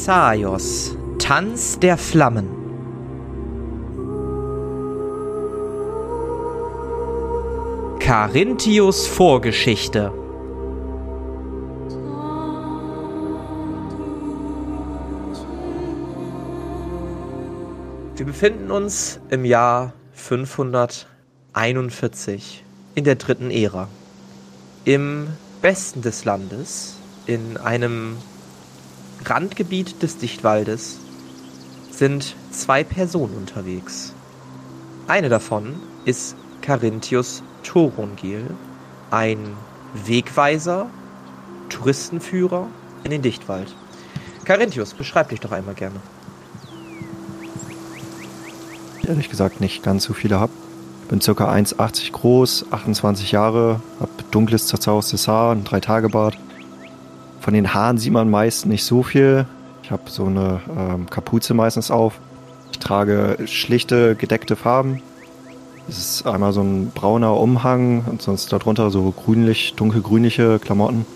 Thessaios, Tanz der Flammen. Carinthius Vorgeschichte. Wir befinden uns im Jahr 541 in der dritten Ära. Im Westen des Landes, in einem Randgebiet des Dichtwaldes sind zwei Personen unterwegs. Eine davon ist Carinthius Thorongil, ein Wegweiser, Touristenführer in den Dichtwald. Carinthius, beschreib dich doch einmal gerne. Ehrlich gesagt nicht ganz so viele hab. Bin ca. 1,80 groß, 28 Jahre, hab dunkles, zerzaustes Haar, ein Drei-Tage-Bart von den Haaren sieht man meist nicht so viel. Ich habe so eine ähm, Kapuze meistens auf. Ich trage schlichte, gedeckte Farben. Es ist einmal so ein brauner Umhang und sonst darunter so grünlich, dunkelgrünliche Klamotten.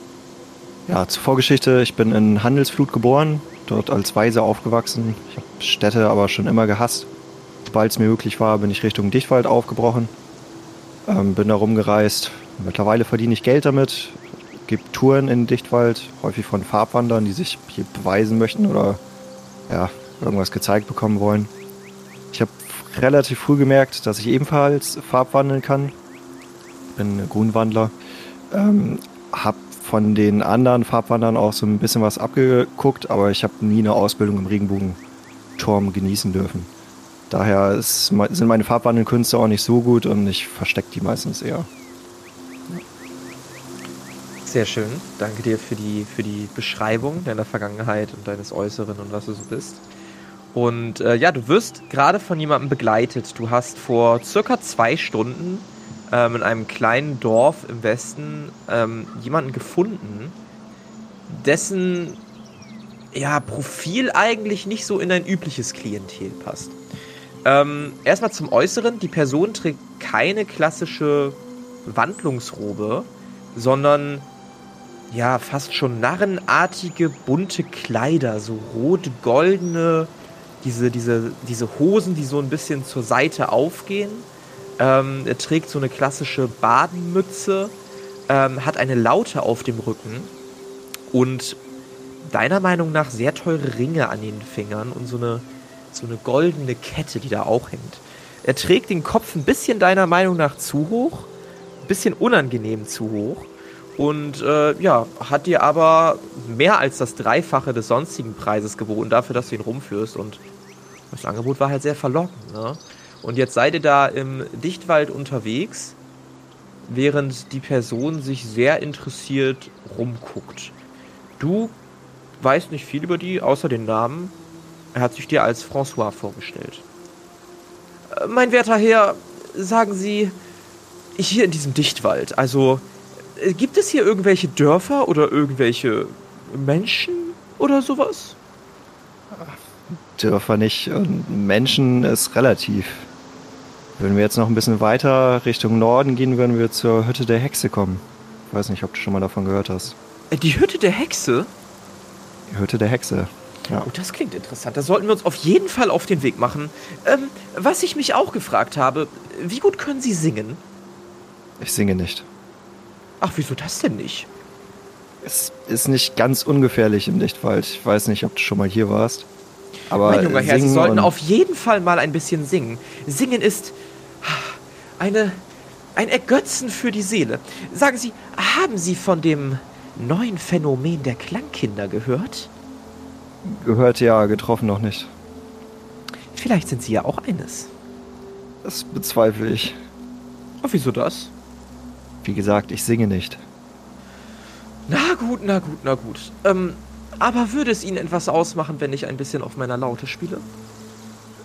Ja, zur Vorgeschichte. Ich bin in Handelsflut geboren, dort als Weise aufgewachsen. Ich habe Städte aber schon immer gehasst. Sobald es mir möglich war, bin ich Richtung Dichtwald aufgebrochen. Ähm, bin da rumgereist. Mittlerweile verdiene ich Geld damit gibt Touren in Dichtwald, häufig von Farbwandern, die sich hier beweisen möchten oder ja, irgendwas gezeigt bekommen wollen. Ich habe relativ früh gemerkt, dass ich ebenfalls Farbwandeln kann. Bin Grünwandler. Ähm, habe von den anderen Farbwandern auch so ein bisschen was abgeguckt, aber ich habe nie eine Ausbildung im Regenbogenturm genießen dürfen. Daher ist, sind meine Farbwandelkünste auch nicht so gut und ich verstecke die meistens eher. Sehr schön. Danke dir für die, für die Beschreibung deiner Vergangenheit und deines Äußeren und was du so bist. Und äh, ja, du wirst gerade von jemandem begleitet. Du hast vor circa zwei Stunden ähm, in einem kleinen Dorf im Westen ähm, jemanden gefunden, dessen ja, Profil eigentlich nicht so in dein übliches Klientel passt. Ähm, erstmal zum Äußeren. Die Person trägt keine klassische Wandlungsrobe, sondern ja, fast schon narrenartige bunte Kleider, so rot-goldene, diese, diese, diese Hosen, die so ein bisschen zur Seite aufgehen. Ähm, er trägt so eine klassische Badenmütze, ähm, hat eine Laute auf dem Rücken und deiner Meinung nach sehr teure Ringe an den Fingern und so eine, so eine goldene Kette, die da auch hängt. Er trägt den Kopf ein bisschen deiner Meinung nach zu hoch, ein bisschen unangenehm zu hoch und äh, ja, hat dir aber mehr als das Dreifache des sonstigen Preises geboten dafür, dass du ihn rumführst. Und das Angebot war halt sehr verlockend. Ne? Und jetzt seid ihr da im Dichtwald unterwegs, während die Person sich sehr interessiert rumguckt. Du weißt nicht viel über die, außer den Namen. Er hat sich dir als François vorgestellt. Äh, mein werter Herr, sagen Sie, hier in diesem Dichtwald, also gibt es hier irgendwelche Dörfer oder irgendwelche Menschen oder sowas? Dörfer nicht und Menschen ist relativ. Wenn wir jetzt noch ein bisschen weiter Richtung Norden gehen, würden wir zur Hütte der Hexe kommen. Ich weiß nicht, ob du schon mal davon gehört hast. Äh, die Hütte der Hexe? Die Hütte der Hexe. Ja. Oh, das klingt interessant. Da sollten wir uns auf jeden Fall auf den Weg machen. Ähm, was ich mich auch gefragt habe, wie gut können Sie singen? Ich singe nicht. Ach, wieso das denn nicht? Es ist nicht ganz ungefährlich im Lichtwald. Ich weiß nicht, ob du schon mal hier warst. Aber mein junger Herr, Sie sollten auf jeden Fall mal ein bisschen singen. Singen ist eine, ein Ergötzen für die Seele. Sagen Sie, haben Sie von dem neuen Phänomen der Klangkinder gehört? Gehört ja, getroffen noch nicht. Vielleicht sind Sie ja auch eines. Das bezweifle ich. Oh, wieso das? Wie gesagt, ich singe nicht. Na gut, na gut, na gut. Ähm, aber würde es Ihnen etwas ausmachen, wenn ich ein bisschen auf meiner Laute spiele?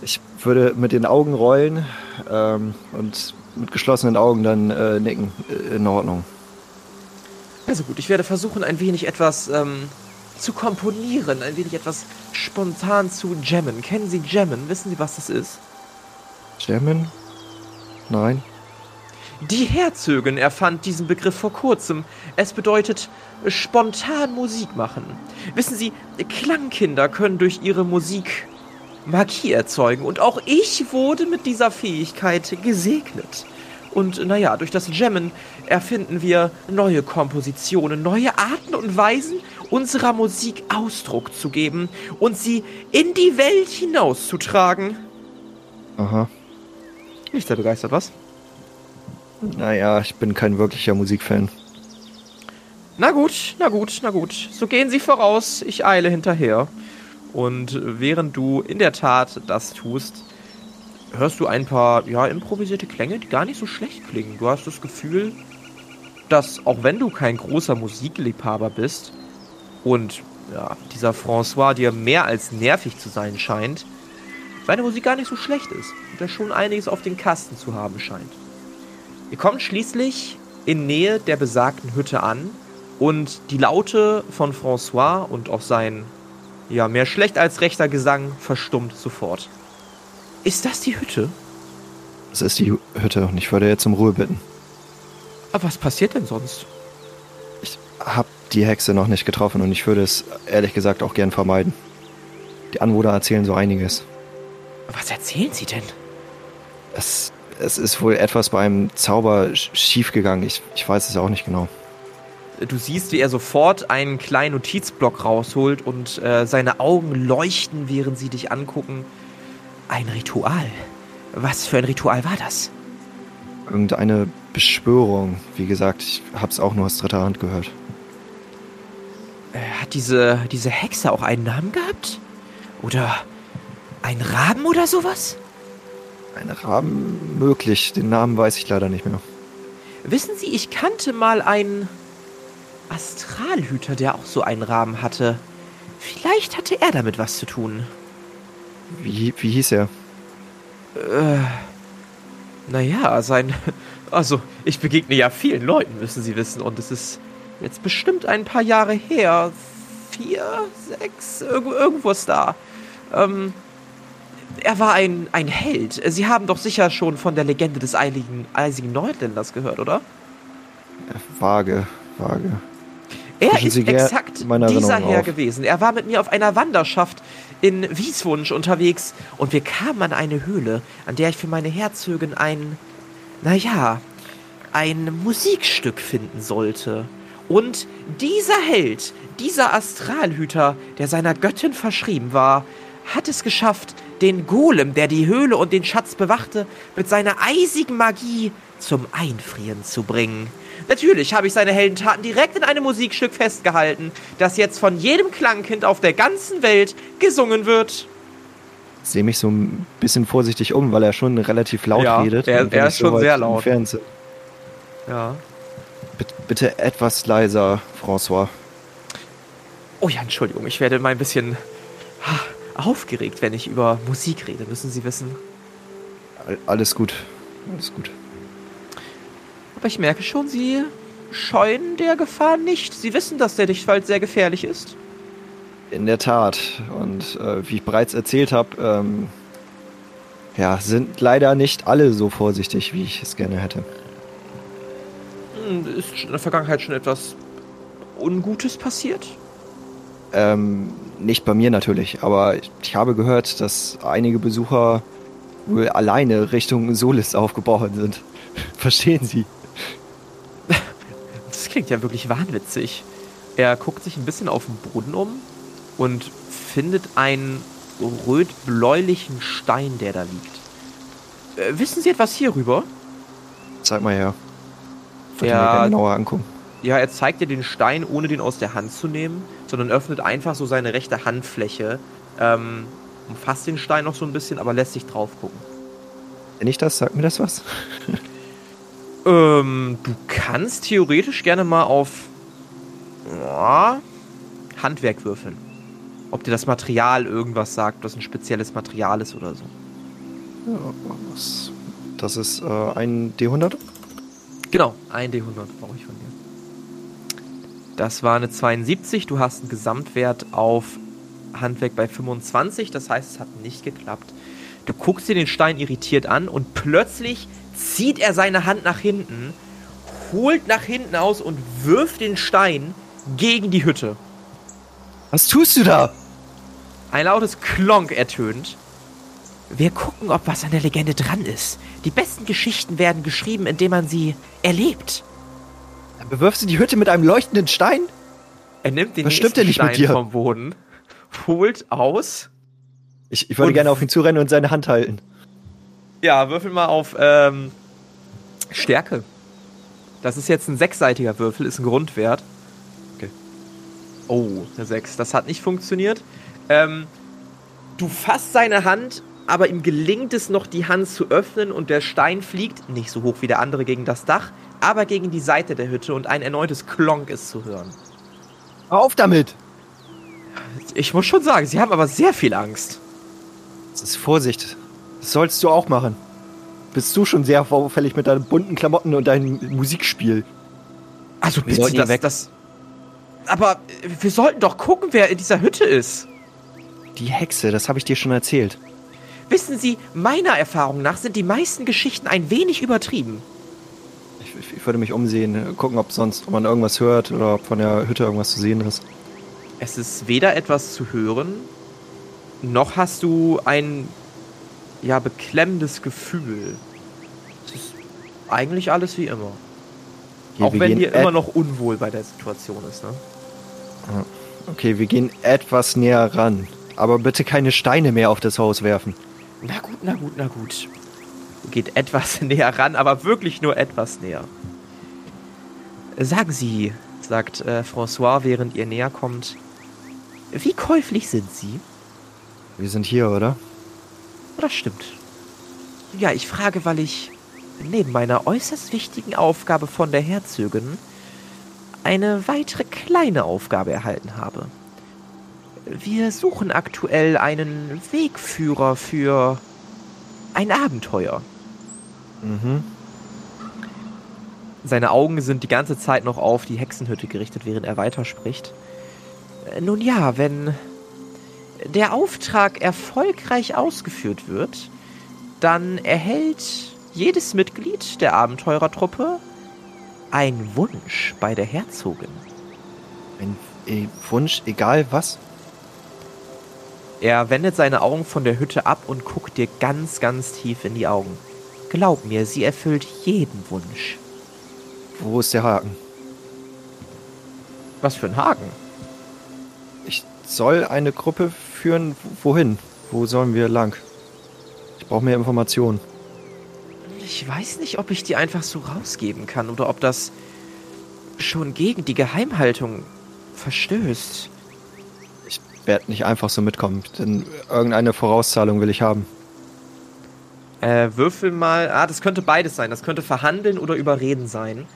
Ich würde mit den Augen rollen ähm, und mit geschlossenen Augen dann äh, nicken. Äh, in Ordnung. Also gut, ich werde versuchen, ein wenig etwas ähm, zu komponieren, ein wenig etwas spontan zu jammen. Kennen Sie Jammen? Wissen Sie, was das ist? Jammen? Nein. Die Herzögin erfand diesen Begriff vor kurzem. Es bedeutet spontan Musik machen. Wissen Sie, Klangkinder können durch ihre Musik Magie erzeugen. Und auch ich wurde mit dieser Fähigkeit gesegnet. Und naja, durch das Jammen erfinden wir neue Kompositionen, neue Arten und Weisen, unserer Musik Ausdruck zu geben und sie in die Welt hinauszutragen. Aha. Nicht sehr begeistert, was? Naja, ich bin kein wirklicher Musikfan. Na gut, na gut, na gut. So gehen Sie voraus, ich eile hinterher. Und während du in der Tat das tust, hörst du ein paar, ja, improvisierte Klänge, die gar nicht so schlecht klingen. Du hast das Gefühl, dass auch wenn du kein großer Musikliebhaber bist und ja, dieser François dir mehr als nervig zu sein scheint, seine Musik gar nicht so schlecht ist und er schon einiges auf den Kasten zu haben scheint. Ihr kommt schließlich in Nähe der besagten Hütte an und die Laute von François und auch sein, ja, mehr schlecht als rechter Gesang verstummt sofort. Ist das die Hütte? Das ist die Hütte und ich würde jetzt um Ruhe bitten. Aber was passiert denn sonst? Ich habe die Hexe noch nicht getroffen und ich würde es ehrlich gesagt auch gern vermeiden. Die Anwohner erzählen so einiges. Was erzählen sie denn? Es, es ist wohl etwas bei einem Zauber schiefgegangen. Ich, ich weiß es auch nicht genau. Du siehst, wie er sofort einen kleinen Notizblock rausholt und äh, seine Augen leuchten, während sie dich angucken. Ein Ritual. Was für ein Ritual war das? Irgendeine Beschwörung. Wie gesagt, ich hab's auch nur aus dritter Hand gehört. Äh, hat diese, diese Hexe auch einen Namen gehabt? Oder ein Raben oder sowas? Ein Raben möglich. Den Namen weiß ich leider nicht mehr. Wissen Sie, ich kannte mal einen Astralhüter, der auch so einen Raben hatte. Vielleicht hatte er damit was zu tun. Wie, wie hieß er? Äh, naja, sein. Also, ich begegne ja vielen Leuten, müssen Sie wissen. Und es ist jetzt bestimmt ein paar Jahre her. Vier, sechs, irgendwo ist da. Ähm, er war ein, ein Held. Sie haben doch sicher schon von der Legende des eiligen, eisigen Neuländers gehört, oder? Vage, vage. Er ist exakt dieser Herr auf. gewesen. Er war mit mir auf einer Wanderschaft in Wieswunsch unterwegs und wir kamen an eine Höhle, an der ich für meine Herzögin ein, naja, ein Musikstück finden sollte. Und dieser Held, dieser Astralhüter, der seiner Göttin verschrieben war, hat es geschafft, den Golem, der die Höhle und den Schatz bewachte, mit seiner eisigen Magie zum Einfrieren zu bringen. Natürlich habe ich seine Heldentaten direkt in einem Musikstück festgehalten, das jetzt von jedem Klangkind auf der ganzen Welt gesungen wird. Ich sehe mich so ein bisschen vorsichtig um, weil er schon relativ laut ja, redet. Er, er ist schon sehr laut. Ja. Bitte, bitte etwas leiser, François. Oh ja, Entschuldigung, ich werde mal ein bisschen aufgeregt, wenn ich über Musik rede, müssen Sie wissen. Alles gut. Alles gut. Aber ich merke schon, Sie scheuen der Gefahr nicht. Sie wissen, dass der Dichtwald sehr gefährlich ist. In der Tat. Und äh, wie ich bereits erzählt habe, ähm, ja, sind leider nicht alle so vorsichtig, wie ich es gerne hätte. Hm, ist in der Vergangenheit schon etwas Ungutes passiert? Ähm, nicht bei mir natürlich, aber ich habe gehört, dass einige Besucher wohl alleine Richtung Solis aufgebrochen sind. Verstehen Sie? Das klingt ja wirklich wahnwitzig. Er guckt sich ein bisschen auf den Boden um und findet einen röt-bläulichen Stein, der da liegt. Äh, wissen Sie etwas hierüber? Zeig mal her. Wollte ja, mir genauer angucken. Ja, er zeigt dir den Stein, ohne den aus der Hand zu nehmen, sondern öffnet einfach so seine rechte Handfläche, ähm, umfasst den Stein noch so ein bisschen, aber lässt sich drauf gucken. Wenn ich das, sag mir das was? ähm, du kannst theoretisch gerne mal auf ja, Handwerk würfeln. Ob dir das Material irgendwas sagt, das ein spezielles Material ist oder so. Ja, das ist äh, ein D100? Genau, ein D100 brauche ich von dir. Das war eine 72. Du hast einen Gesamtwert auf Handwerk bei 25. Das heißt, es hat nicht geklappt. Du guckst dir den Stein irritiert an und plötzlich zieht er seine Hand nach hinten, holt nach hinten aus und wirft den Stein gegen die Hütte. Was tust du da? Ein lautes Klonk ertönt. Wir gucken, ob was an der Legende dran ist. Die besten Geschichten werden geschrieben, indem man sie erlebt. Dann bewirfst du die Hütte mit einem leuchtenden Stein? Er nimmt den Was nächsten nicht mit Stein dir? vom Boden, holt aus. Ich, ich würde gerne auf ihn zurennen und seine Hand halten. Ja, würfel mal auf ähm, Stärke. Das ist jetzt ein sechsseitiger Würfel, ist ein Grundwert. Okay. Oh, eine 6. Das hat nicht funktioniert. Ähm, du fasst seine Hand, aber ihm gelingt es noch, die Hand zu öffnen und der Stein fliegt, nicht so hoch wie der andere, gegen das Dach, aber gegen die Seite der Hütte und ein erneutes Klonk ist zu hören. Auf damit! Ich muss schon sagen, sie haben aber sehr viel Angst. Das ist Vorsicht. Das sollst du auch machen. Bist du schon sehr auffällig mit deinen bunten Klamotten und deinem Musikspiel? Also Wir bitte, das, weg- das... Aber wir sollten doch gucken, wer in dieser Hütte ist. Die Hexe, das habe ich dir schon erzählt. Wissen Sie, meiner Erfahrung nach sind die meisten Geschichten ein wenig übertrieben. Ich, ich, würde mich umsehen, gucken, ob sonst ob man irgendwas hört oder ob von der Hütte irgendwas zu sehen ist. Es ist weder etwas zu hören, noch hast du ein ja beklemmendes Gefühl. Es ist eigentlich alles wie immer. Okay, Auch wenn dir immer noch unwohl bei der Situation ist, ne? Okay, wir gehen etwas näher ran. Aber bitte keine Steine mehr auf das Haus werfen. Na gut, na gut, na gut. Geht etwas näher ran, aber wirklich nur etwas näher. Sagen Sie, sagt äh, François, während ihr näher kommt, wie käuflich sind Sie? Wir sind hier, oder? Das stimmt. Ja, ich frage, weil ich neben meiner äußerst wichtigen Aufgabe von der Herzogin eine weitere kleine Aufgabe erhalten habe. Wir suchen aktuell einen Wegführer für ein Abenteuer. Mhm. Seine Augen sind die ganze Zeit noch auf die Hexenhütte gerichtet, während er weiterspricht. Äh, Nun ja, wenn der Auftrag erfolgreich ausgeführt wird, dann erhält jedes Mitglied der Abenteurertruppe einen Wunsch bei der Herzogin. Ein äh, Wunsch, egal was. Er wendet seine Augen von der Hütte ab und guckt dir ganz, ganz tief in die Augen. Glaub mir, sie erfüllt jeden Wunsch. Wo ist der Haken? Was für ein Haken. Ich soll eine Gruppe führen. Wohin? Wo sollen wir lang? Ich brauche mehr Informationen. Ich weiß nicht, ob ich die einfach so rausgeben kann oder ob das schon gegen die Geheimhaltung verstößt. Werde nicht einfach so mitkommen, denn irgendeine Vorauszahlung will ich haben. Äh, würfel mal. Ah, das könnte beides sein. Das könnte verhandeln oder überreden sein.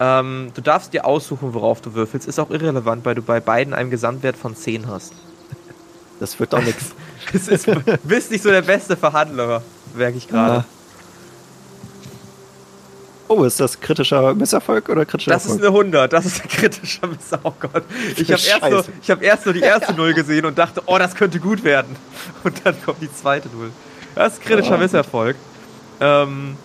Ähm, du darfst dir aussuchen, worauf du würfelst. Ist auch irrelevant, weil du bei beiden einen Gesamtwert von 10 hast. Das wird doch nichts. Du bist nicht so der beste Verhandler, merke ich gerade. Oh, ist das kritischer Misserfolg oder kritischer Das ist Erfolg? eine 100, das ist ein kritischer Miss. Oh Gott. Ich habe erst, ich hab erst nur die erste Null gesehen und dachte, oh, das könnte gut werden. Und dann kommt die zweite Null. Das ist ein kritischer Oh. Misserfolg. Ähm,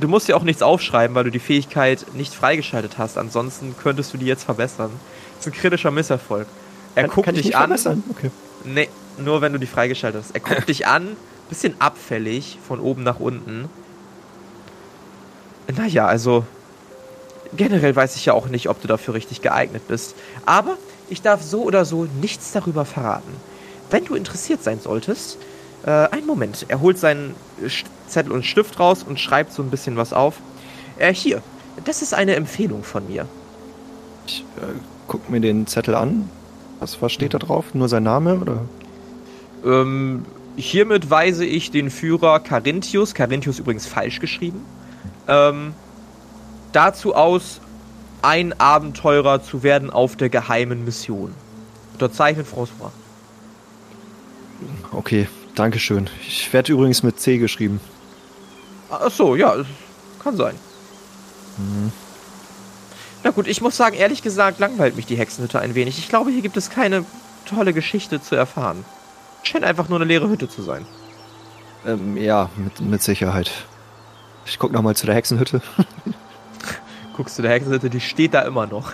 du musst dir auch nichts aufschreiben, weil du die Fähigkeit nicht freigeschaltet hast. Ansonsten könntest du die jetzt verbessern. Das ist ein kritischer Misserfolg. Er kann, guckt kann ich dich an. Okay. Nee, nur wenn du die freigeschaltet hast. Er guckt dich an, bisschen abfällig, von oben nach unten. Naja, also generell weiß ich ja auch nicht, ob du dafür richtig geeignet bist. Aber ich darf so oder so nichts darüber verraten. Wenn du interessiert sein solltest, äh, einen Moment. Er holt seinen Zettel und Stift raus und schreibt so ein bisschen was auf. Äh, hier, das ist eine Empfehlung von mir. Ich äh, guck mir den Zettel an. Was, was steht da drauf? Nur sein Name oder? Ähm, hiermit weise ich den Führer Carinthius, Carinthius übrigens falsch geschrieben, ähm, dazu aus, ein Abenteurer zu werden auf der geheimen Mission. Unterzeichnet François. Okay, Dankeschön. Ich werde übrigens mit C geschrieben. Ach so, ja, kann sein. Na gut, ich muss sagen, ehrlich gesagt, langweilt mich die Hexenhütte ein wenig. Ich glaube, hier gibt es keine tolle Geschichte zu erfahren. Scheint einfach nur eine leere Hütte zu sein. Ähm, ja, mit, mit Sicherheit. Ich guck nochmal zu der Hexenhütte. Guckst du der Hexenhütte, die steht da immer noch.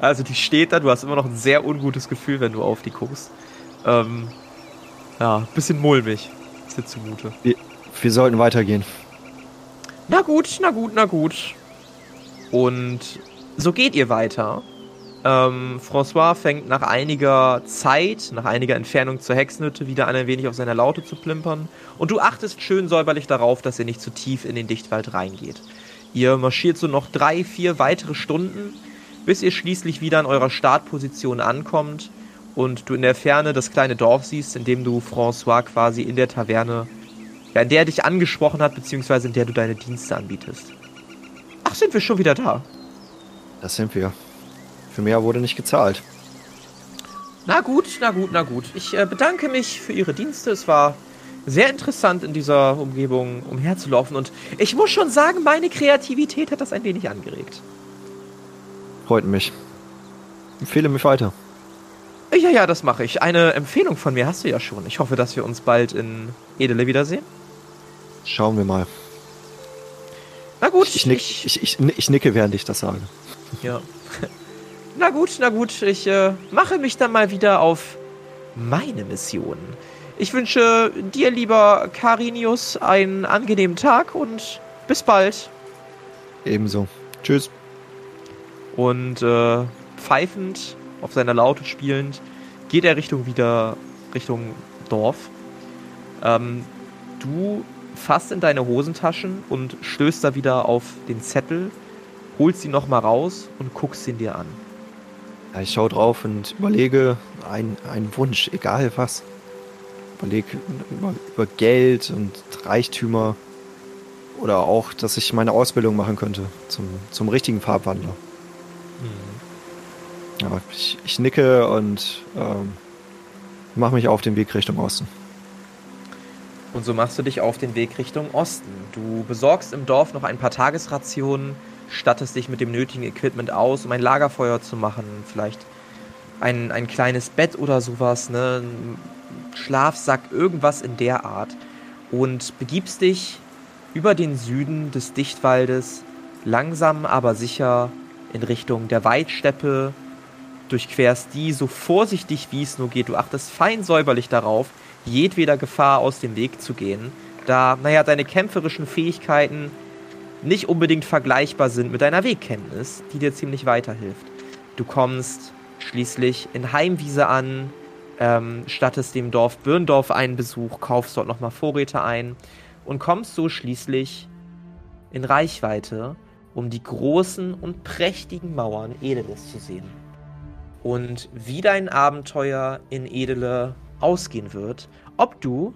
Also die steht da, du hast immer noch ein sehr ungutes Gefühl, wenn du auf die guckst. Ähm, ja, bisschen mulmig ist dir zumute. Wir, wir sollten weitergehen. Na gut, na gut, na gut. Und so geht ihr weiter. Ähm, François fängt nach einiger Zeit, nach einiger Entfernung zur Hexenhütte wieder an ein wenig auf seiner Laute zu plimpern. Und du achtest schön säuberlich darauf, dass ihr nicht zu tief in den Dichtwald reingeht. Ihr marschiert so noch drei, vier weitere Stunden, bis ihr schließlich wieder an eurer Startposition ankommt und du in der Ferne das kleine Dorf siehst, in dem du François quasi in der Taverne, ja, in der er dich angesprochen hat, beziehungsweise in der du deine Dienste anbietest. Ach, sind wir schon wieder da? Das sind wir. Für mehr wurde nicht gezahlt. Na gut, na gut, na gut. Ich äh, bedanke mich für Ihre Dienste. Es war sehr interessant, in dieser Umgebung umherzulaufen. Und ich muss schon sagen, meine Kreativität hat das ein wenig angeregt. Freut mich. Empfehle mich weiter. Ja, ja, das mache ich. Eine Empfehlung von mir hast du ja schon. Ich hoffe, dass wir uns bald in Edele wiedersehen. Schauen wir mal. Na gut. Ich, ich, ich, ich nicke, während ich das sage. Ja. Na gut, na gut. Ich äh, mache mich dann mal wieder auf meine Mission. Ich wünsche dir, lieber Carinius, einen angenehmen Tag und bis bald. Ebenso. Tschüss. Und äh, pfeifend, auf seiner Laute spielend, geht er Richtung wieder Richtung Dorf. Ähm, du fasst in deine Hosentaschen und stößt da wieder auf den Zettel, holst ihn nochmal raus und guckst ihn dir an. Ja, ich schaue drauf und überlege einen Wunsch, egal was. Überlege über, über Geld und Reichtümer oder auch, dass ich meine Ausbildung machen könnte zum, zum richtigen Farbwandler. Mhm. Ja, ich, ich, nicke und ähm, mache mich auf den Weg Richtung Osten. Und so machst du dich auf den Weg Richtung Osten. Du besorgst im Dorf noch ein paar Tagesrationen, stattest dich mit dem nötigen Equipment aus, um ein Lagerfeuer zu machen, vielleicht ein, ein kleines Bett oder sowas, ne? Ein Schlafsack, irgendwas in der Art. Und begibst dich über den Süden des Dichtwaldes langsam aber sicher in Richtung der Weidsteppe, durchquerst die so vorsichtig wie es nur geht. Du achtest fein säuberlich darauf, jedweder Gefahr aus dem Weg zu gehen, da, naja, deine kämpferischen Fähigkeiten nicht unbedingt vergleichbar sind mit deiner Wegkenntnis, die dir ziemlich weiterhilft. Du kommst schließlich in Heimwiese an, ähm, stattest dem Dorf Birndorf einen Besuch, kaufst dort nochmal Vorräte ein und kommst so schließlich in Reichweite, um die großen und prächtigen Mauern Edeles zu sehen. Und wie dein Abenteuer in Edele ausgehen wird, ob du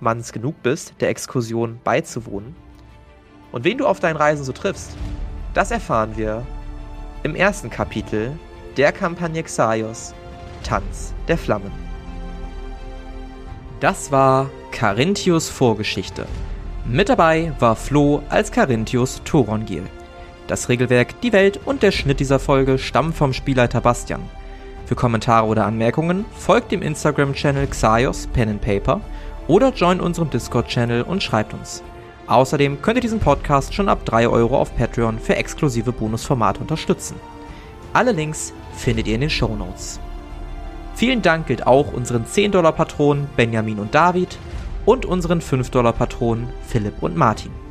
manns genug bist, der Exkursion beizuwohnen und wen du auf deinen Reisen so triffst, das erfahren wir im ersten Kapitel der Kampagne Xaios, Tanz der Flammen. Das war Carinthius Vorgeschichte. Mit dabei war Flo als Carinthius Torongil. Das Regelwerk, die Welt und der Schnitt dieser Folge stammen vom Spielleiter Bastian. Für Kommentare oder Anmerkungen folgt dem Instagram-Channel Xaios Pen and Paper oder join unserem Discord-Channel und schreibt uns. Außerdem könnt ihr diesen Podcast schon ab 3 Euro auf Patreon für exklusive Bonusformate unterstützen. Alle Links findet ihr in den Show Notes. Vielen Dank gilt auch unseren 10-Dollar-Patronen Benjamin und David und unseren 5-Dollar-Patronen Philipp und Martin.